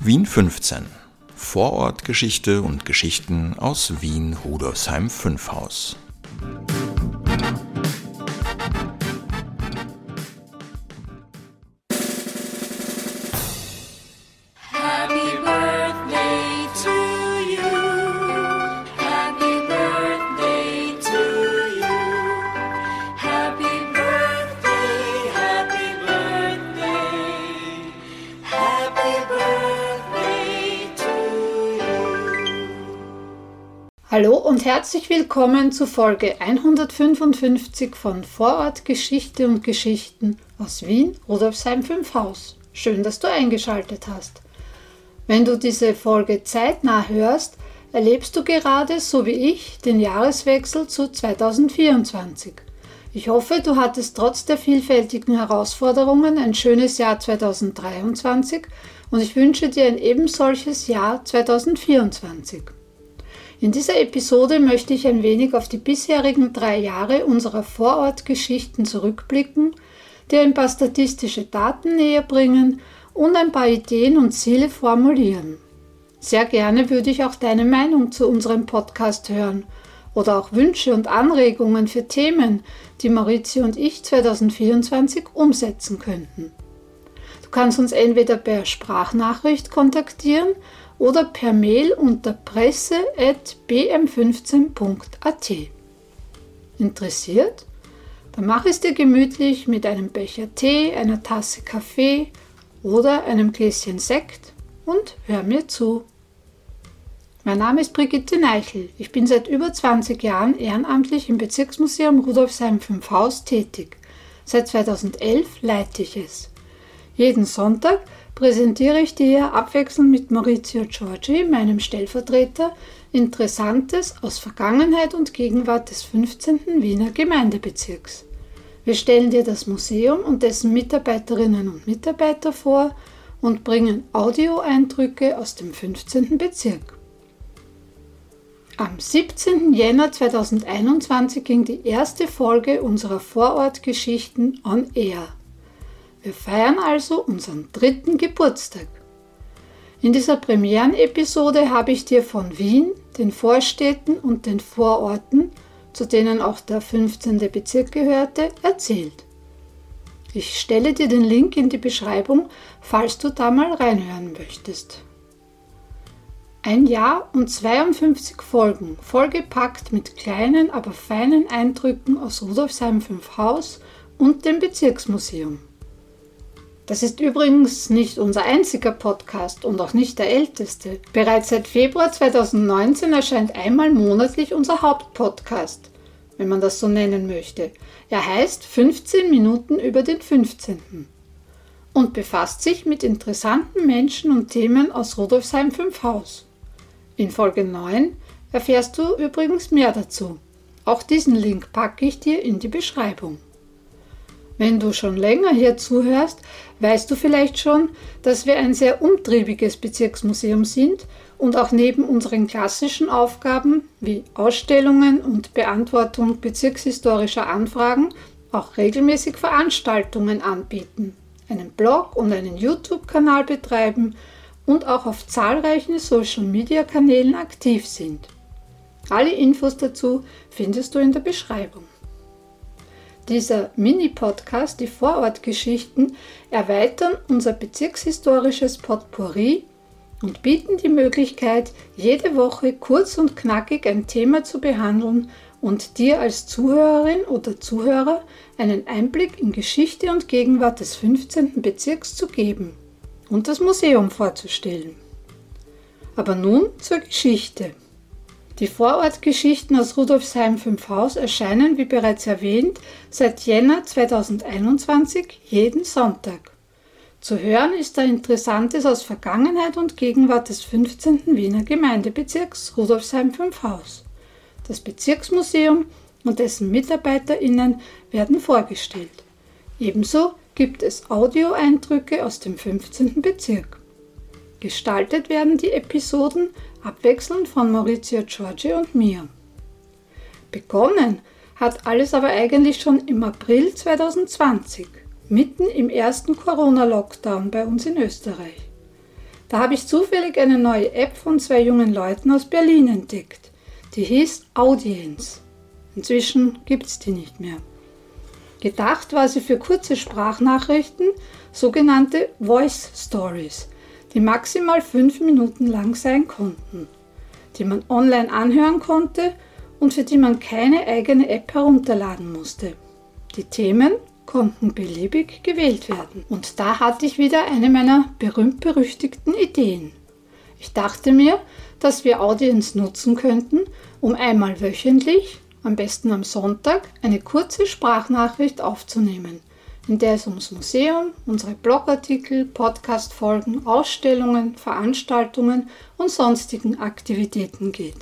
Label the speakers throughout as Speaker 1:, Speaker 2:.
Speaker 1: Wien 15. Vorortgeschichte und Geschichten aus Wien Rudolfsheim 5 Haus.
Speaker 2: Hallo und herzlich willkommen zu Folge 155 von Vorort Geschichte und Geschichten aus Wien, Rudolfsheim 5 Haus. Schön, dass du eingeschaltet hast. Wenn du diese Folge zeitnah hörst, erlebst du gerade, so wie ich, den Jahreswechsel zu 2024. Ich hoffe, du hattest trotz der vielfältigen Herausforderungen ein schönes Jahr 2023 und ich wünsche dir ein ebensolches Jahr 2024. In dieser Episode möchte ich ein wenig auf die bisherigen drei Jahre unserer Vorortgeschichten zurückblicken, dir ein paar statistische Daten näher bringen und ein paar Ideen und Ziele formulieren. Sehr gerne würde ich auch deine Meinung zu unserem Podcast hören oder auch Wünsche und Anregungen für Themen, die Maurizio und ich 2024 umsetzen könnten. Du kannst uns entweder per Sprachnachricht kontaktieren oder per Mail unter presse.bm15.at. Interessiert? Dann mach es dir gemütlich mit einem Becher Tee, einer Tasse Kaffee oder einem Gläschen Sekt und hör mir zu. Mein Name ist Brigitte Neichel. Ich bin seit über 20 Jahren ehrenamtlich im Bezirksmuseum Rudolfsheim 5 Haus tätig. Seit 2011 leite ich es. Jeden Sonntag präsentiere ich dir abwechselnd mit Maurizio Giorgi, meinem Stellvertreter, Interessantes aus Vergangenheit und Gegenwart des 15. Wiener Gemeindebezirks. Wir stellen dir das Museum und dessen Mitarbeiterinnen und Mitarbeiter vor und bringen Audioeindrücke aus dem 15. Bezirk. Am 17. Jänner 2021 ging die erste Folge unserer Vorortgeschichten on Air. Wir feiern also unseren dritten Geburtstag. In dieser Premierenepisode habe ich dir von Wien, den Vorstädten und den Vororten, zu denen auch der 15. Bezirk gehörte, erzählt. Ich stelle dir den Link in die Beschreibung, falls du da mal reinhören möchtest. Ein Jahr und 52 Folgen, vollgepackt mit kleinen, aber feinen Eindrücken aus Rudolfsheim 5 Haus und dem Bezirksmuseum. Das ist übrigens nicht unser einziger Podcast und auch nicht der älteste. Bereits seit Februar 2019 erscheint einmal monatlich unser Hauptpodcast, wenn man das so nennen möchte. Er heißt 15 Minuten über den 15. und befasst sich mit interessanten Menschen und Themen aus Rudolfsheim 5 Haus. In Folge 9 erfährst du übrigens mehr dazu. Auch diesen Link packe ich dir in die Beschreibung. Wenn du schon länger hier zuhörst, weißt du vielleicht schon, dass wir ein sehr umtriebiges Bezirksmuseum sind und auch neben unseren klassischen Aufgaben wie Ausstellungen und Beantwortung bezirkshistorischer Anfragen auch regelmäßig Veranstaltungen anbieten, einen Blog und einen YouTube-Kanal betreiben und auch auf zahlreichen Social-Media-Kanälen aktiv sind. Alle Infos dazu findest du in der Beschreibung. Dieser Mini-Podcast, die Vorortgeschichten, erweitern unser bezirkshistorisches Potpourri und bieten die Möglichkeit, jede Woche kurz und knackig ein Thema zu behandeln und dir als Zuhörerin oder Zuhörer einen Einblick in Geschichte und Gegenwart des 15. Bezirks zu geben und das Museum vorzustellen. Aber nun zur Geschichte. Die Vorortgeschichten aus Rudolfsheim 5 Haus erscheinen, wie bereits erwähnt, seit Jänner 2021 jeden Sonntag. Zu hören ist da Interessantes aus Vergangenheit und Gegenwart des 15. Wiener Gemeindebezirks Rudolfsheim 5 Haus. Das Bezirksmuseum und dessen MitarbeiterInnen werden vorgestellt. Ebenso gibt es Audioeindrücke aus dem 15. Bezirk. Gestaltet werden die Episoden abwechselnd von Maurizio Giorgi und mir. Begonnen hat alles aber eigentlich schon im April 2020, mitten im ersten Corona-Lockdown bei uns in Österreich. Da habe ich zufällig eine neue App von zwei jungen Leuten aus Berlin entdeckt. Die hieß Audience. Inzwischen gibt es die nicht mehr. Gedacht war sie für kurze Sprachnachrichten, sogenannte Voice Stories, die maximal fünf Minuten lang sein konnten, die man online anhören konnte und für die man keine eigene App herunterladen musste. Die Themen konnten beliebig gewählt werden. Und da hatte ich wieder eine meiner berühmt-berüchtigten Ideen. Ich dachte mir, dass wir Audience nutzen könnten, um einmal wöchentlich, am besten am Sonntag, eine kurze Sprachnachricht aufzunehmen, in der es ums Museum, unsere Blogartikel, Podcastfolgen, Ausstellungen, Veranstaltungen und sonstigen Aktivitäten geht.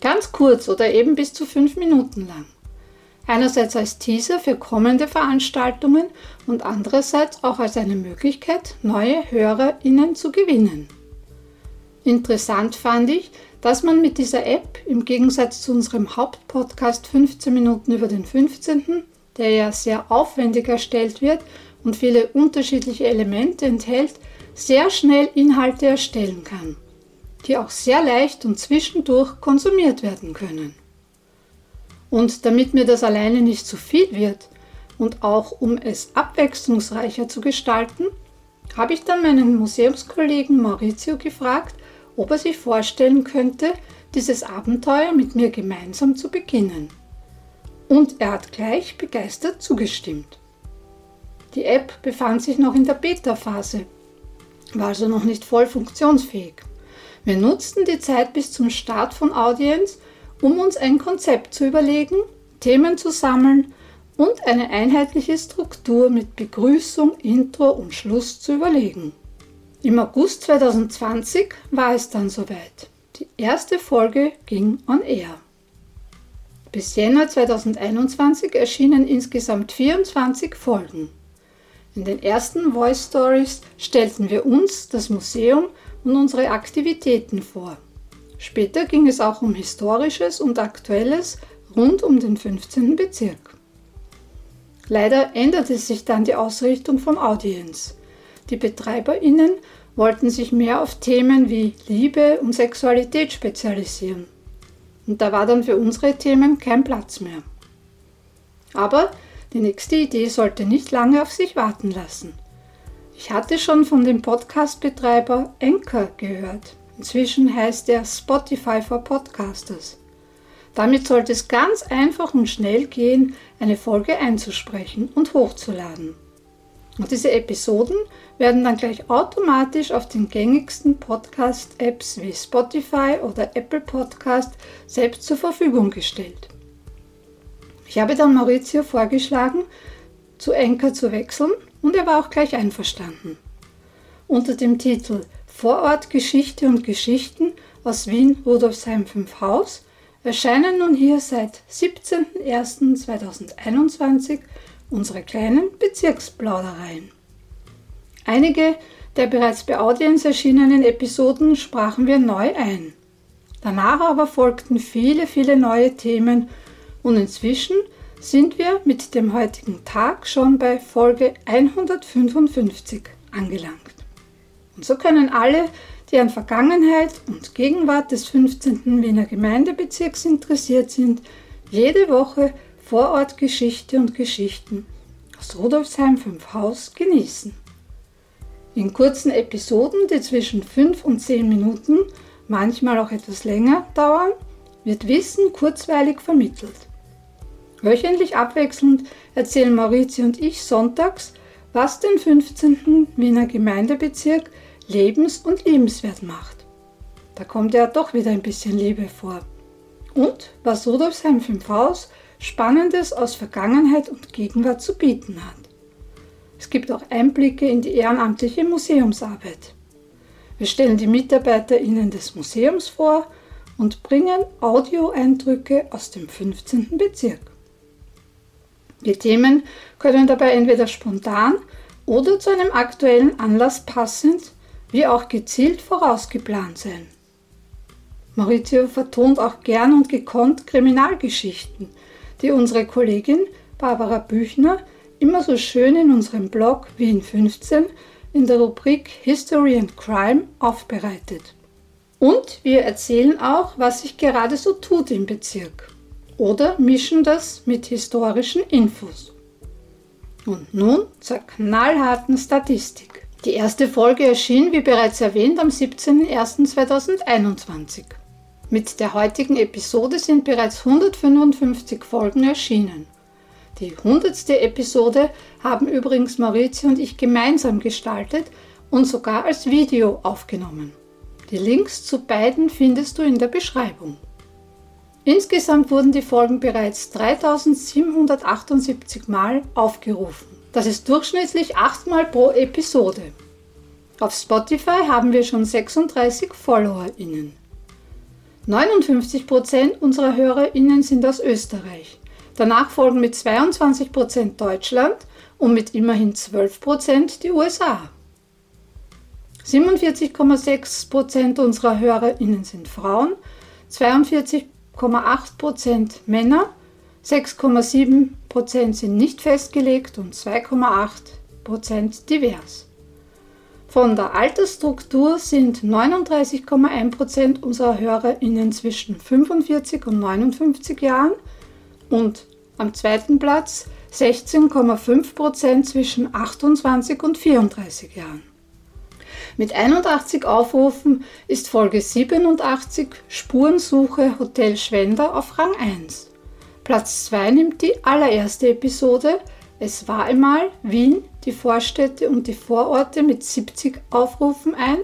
Speaker 2: Ganz kurz oder eben bis zu fünf Minuten lang. Einerseits als Teaser für kommende Veranstaltungen und andererseits auch als eine Möglichkeit, neue HörerInnen zu gewinnen. Interessant fand ich, dass man mit dieser App im Gegensatz zu unserem Hauptpodcast 15 Minuten über den 15., der ja sehr aufwendig erstellt wird und viele unterschiedliche Elemente enthält, sehr schnell Inhalte erstellen kann, die auch sehr leicht und zwischendurch konsumiert werden können. Und damit mir das alleine nicht zu viel wird und auch um es abwechslungsreicher zu gestalten, habe ich dann meinen Museumskollegen Maurizio gefragt, ob er sich vorstellen könnte, dieses Abenteuer mit mir gemeinsam zu beginnen. Und er hat gleich begeistert zugestimmt. Die App befand sich noch in der Beta-Phase, war also noch nicht voll funktionsfähig. Wir nutzten die Zeit bis zum Start von Audience, um uns ein Konzept zu überlegen, Themen zu sammeln und eine einheitliche Struktur mit Begrüßung, Intro und Schluss zu überlegen. Im August 2020 war es dann soweit. Die erste Folge ging on air. Bis Jänner 2021 erschienen insgesamt 24 Folgen. In den ersten Voice Stories stellten wir uns, das Museum und unsere Aktivitäten vor. Später ging es auch um Historisches und Aktuelles rund um den 15. Bezirk. Leider änderte sich dann die Ausrichtung vom Audience. Die BetreiberInnen wollten sich mehr auf Themen wie Liebe und Sexualität spezialisieren. Und da war dann für unsere Themen kein Platz mehr. Aber die nächste Idee sollte nicht lange auf sich warten lassen. Ich hatte schon von dem Podcast-Betreiber Anchor gehört. Inzwischen heißt er Spotify for Podcasters. Damit sollte es ganz einfach und schnell gehen, eine Folge einzusprechen und hochzuladen. Und diese Episoden werden dann gleich automatisch auf den gängigsten Podcast-Apps wie Spotify oder Apple Podcast selbst zur Verfügung gestellt. Ich habe dann Maurizio vorgeschlagen, zu Enker zu wechseln und er war auch gleich einverstanden. Unter dem Titel Vorort Geschichte und Geschichten aus Wien Rudolfsheim 5 Haus erscheinen nun hier seit 17.01.2021 unsere kleinen Bezirksplaudereien. Einige der bereits bei Audience erschienenen Episoden sprachen wir neu ein. Danach aber folgten viele, viele neue Themen und inzwischen sind wir mit dem heutigen Tag schon bei Folge 155 angelangt. Und so können alle, die an Vergangenheit und Gegenwart des 15. Wiener Gemeindebezirks interessiert sind, jede Woche Vorortgeschichte und Geschichten aus Rudolfsheim 5 Haus genießen. In kurzen Episoden, die zwischen 5 und 10 Minuten, manchmal auch etwas länger dauern, wird Wissen kurzweilig vermittelt. Wöchentlich abwechselnd erzählen Maurizio und ich sonntags, was den 15. Wiener Gemeindebezirk lebens- und liebenswert macht. Da kommt ja doch wieder ein bisschen Liebe vor. Und was Rudolfsheim 5 Haus Spannendes aus Vergangenheit und Gegenwart zu bieten hat. Es gibt auch Einblicke in die ehrenamtliche Museumsarbeit. Wir stellen die MitarbeiterInnen des Museums vor und bringen Audioeindrücke aus dem 15. Bezirk. Die Themen können dabei entweder spontan oder zu einem aktuellen Anlass passend, wie auch gezielt vorausgeplant sein. Maurizio vertont auch gern und gekonnt Kriminalgeschichten, die unsere Kollegin Barbara Büchner immer so schön in unserem Blog Wien 15 in der Rubrik History and Crime aufbereitet. Und wir erzählen auch, was sich gerade so tut im Bezirk. Oder mischen das mit historischen Infos. Und nun zur knallharten Statistik. Die erste Folge erschien, wie bereits erwähnt, am 17.01.2021. Mit der heutigen Episode sind bereits 155 Folgen erschienen. Die 100. Episode haben übrigens Maurizio und ich gemeinsam gestaltet und sogar als Video aufgenommen. Die Links zu beiden findest du in der Beschreibung. Insgesamt wurden die Folgen bereits 3778 Mal aufgerufen. Das ist durchschnittlich 8 Mal pro Episode. Auf Spotify haben wir schon 36 FollowerInnen. 59% unserer HörerInnen sind aus Österreich. Danach folgen mit 22% Deutschland und mit immerhin 12% die USA. 47,6% unserer HörerInnen sind Frauen, 42,8% Männer, 6,7% sind nicht festgelegt und 2,8% divers. Von der Altersstruktur sind 39,1% unserer HörerInnen zwischen 45 und 59 Jahren und am zweiten Platz 16,5% zwischen 28 und 34 Jahren. Mit 81 Aufrufen ist Folge 87 Spurensuche Hotel Schwender auf Rang 1. Platz 2 nimmt die allererste Episode Es war einmal Wien, die Vorstädte und die Vororte mit 70 Aufrufen ein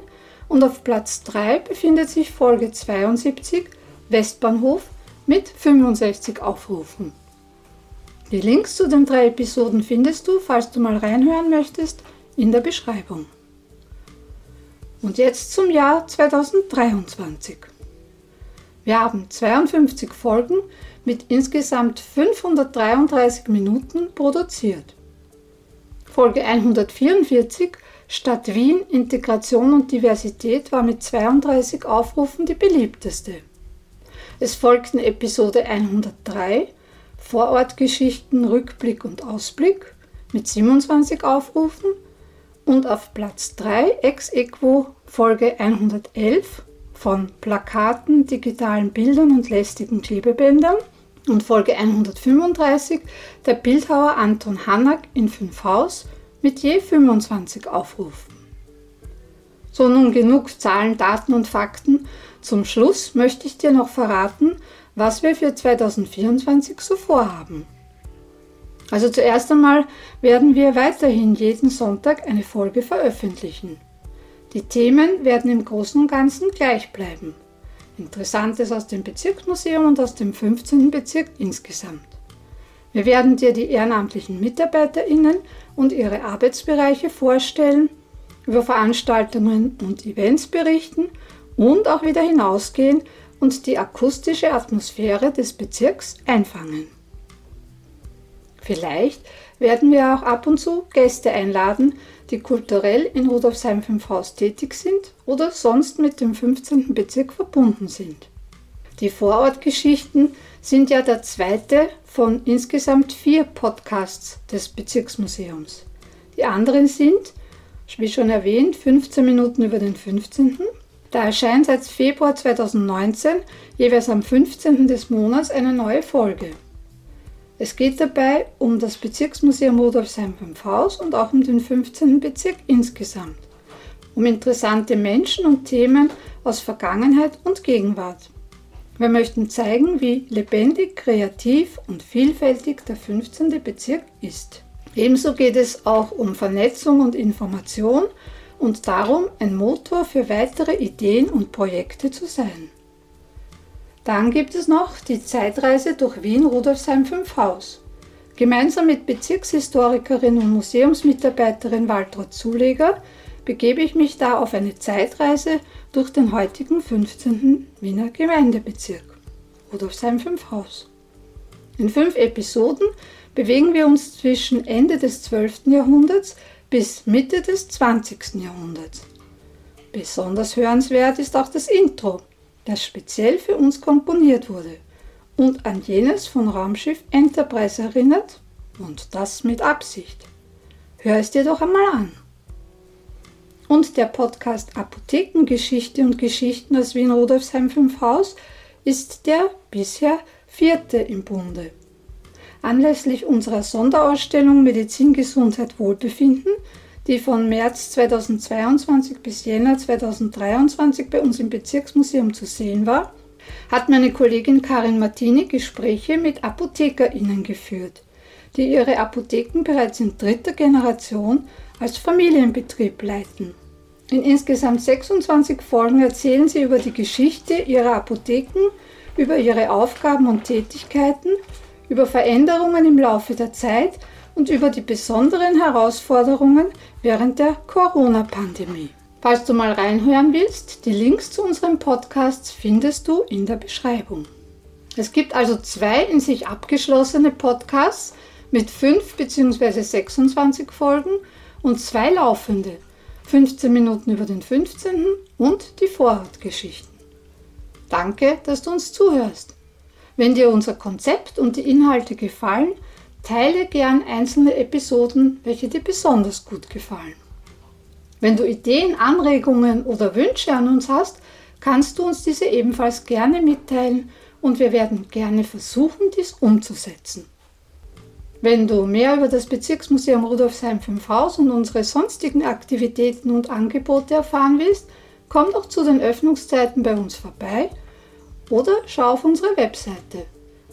Speaker 2: und auf Platz 3 befindet sich Folge 72 Westbahnhof mit 65 Aufrufen. Die Links zu den drei Episoden findest du, falls du mal reinhören möchtest, in der Beschreibung. Und jetzt zum Jahr 2023. Wir haben 52 Folgen mit insgesamt 533 Minuten produziert. Folge 144 Stadt Wien, Integration und Diversität war mit 32 Aufrufen die beliebteste. Es folgten Episode 103 Vorortgeschichten, Rückblick und Ausblick mit 27 Aufrufen und auf Platz 3 ex equo Folge 111 von Plakaten, digitalen Bildern und lästigen Klebebändern und Folge 135 der Bildhauer Anton Hanak in 5 Haus mit je 25 Aufrufen. So nun genug Zahlen, Daten und Fakten. Zum Schluss möchte ich dir noch verraten, was wir für 2024 so vorhaben. Also zuerst einmal werden wir weiterhin jeden Sonntag eine Folge veröffentlichen. Die Themen werden im Großen und Ganzen gleich bleiben. Interessantes aus dem Bezirksmuseum und aus dem 15. Bezirk insgesamt. Wir werden dir die ehrenamtlichen MitarbeiterInnen und ihre Arbeitsbereiche vorstellen, über Veranstaltungen und Events berichten und auch wieder hinausgehen und die akustische Atmosphäre des Bezirks einfangen. Vielleicht werden wir auch ab und zu Gäste einladen, die kulturell in Rudolfsheim 5 Haus tätig sind oder sonst mit dem 15. Bezirk verbunden sind. Die Vorortgeschichten sind ja der zweite von insgesamt vier Podcasts des Bezirksmuseums. Die anderen sind, wie schon erwähnt, 15 Minuten über den 15. Da erscheint seit Februar 2019 jeweils am 15. des Monats eine neue Folge. Es geht dabei um das Bezirksmuseum Rudolfsheim 5 Haus und auch um den 15. Bezirk insgesamt. Um interessante Menschen und Themen aus Vergangenheit und Gegenwart. Wir möchten zeigen, wie lebendig, kreativ und vielfältig der 15. Bezirk ist. Ebenso geht es auch um Vernetzung und Information und darum, ein Motor für weitere Ideen und Projekte zu sein. Dann gibt es noch die Zeitreise durch Wien Rudolfsheim 5 Haus. Gemeinsam mit Bezirkshistorikerin und Museumsmitarbeiterin Waltraud Zuleger begebe ich mich da auf eine Zeitreise durch den heutigen 15. Wiener Gemeindebezirk Rudolfsheim 5 Haus. In fünf Episoden bewegen wir uns zwischen Ende des 12. Jahrhunderts bis Mitte des 20. Jahrhunderts. Besonders hörenswert ist auch das Intro, das speziell für uns komponiert wurde und an jenes von Raumschiff Enterprise erinnert und das mit Absicht. Hör es dir doch einmal an. und der Podcast Apothekengeschichte und Geschichten aus Wien-Rudolfsheim 5 Haus ist der bisher vierte im Bunde. Anlässlich unserer Sonderausstellung Medizin, Gesundheit, Wohlbefinden, die von März 2022 bis Jänner 2023 bei uns im Bezirksmuseum zu sehen war, hat meine Kollegin Karin Martini Gespräche mit ApothekerInnen geführt, die ihre Apotheken bereits in dritter Generation als Familienbetrieb leiten. In insgesamt 26 Folgen erzählen sie über die Geschichte ihrer Apotheken, über ihre Aufgaben und Tätigkeiten, über Veränderungen im Laufe der Zeit und über die besonderen Herausforderungen während der Corona-Pandemie. Falls du mal reinhören willst, die Links zu unseren Podcasts findest du in der Beschreibung. Es gibt also zwei in sich abgeschlossene Podcasts mit 5 bzw. 26 Folgen und zwei laufende, 15 Minuten über den 15. und die Vorortgeschichten. Danke, dass du uns zuhörst. Wenn dir unser Konzept und die Inhalte gefallen, teile gern einzelne Episoden, welche dir besonders gut gefallen. Wenn du Ideen, Anregungen oder Wünsche an uns hast, kannst du uns diese ebenfalls gerne mitteilen und wir werden gerne versuchen, dies umzusetzen. Wenn du mehr über das Bezirksmuseum Rudolfsheim 5 Haus und unsere sonstigen Aktivitäten und Angebote erfahren willst, komm doch zu den Öffnungszeiten bei uns vorbei oder schau auf unsere Webseite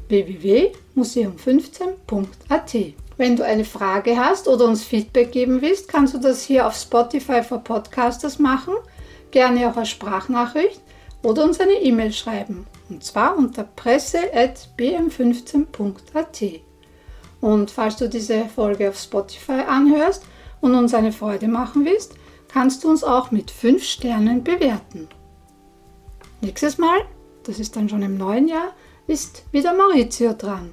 Speaker 2: www.museum15.at. Wenn du eine Frage hast oder uns Feedback geben willst, kannst du das hier auf Spotify for Podcasters machen, gerne auch als Sprachnachricht oder uns eine E-Mail schreiben. Und zwar unter presse.bm15.at. Und falls du diese Folge auf Spotify anhörst und uns eine Freude machen willst, kannst du uns auch mit 5 Sternen bewerten. Nächstes Mal das ist dann schon im neuen Jahr, ist wieder Maurizio dran.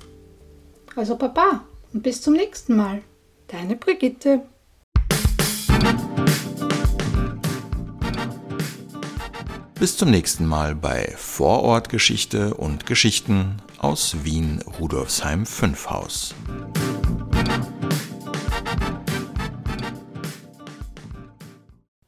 Speaker 2: Also Papa und bis zum nächsten Mal. Deine Brigitte.
Speaker 1: Bis zum nächsten Mal bei Vorortgeschichte und Geschichten aus Wien Rudolfsheim 5 Haus.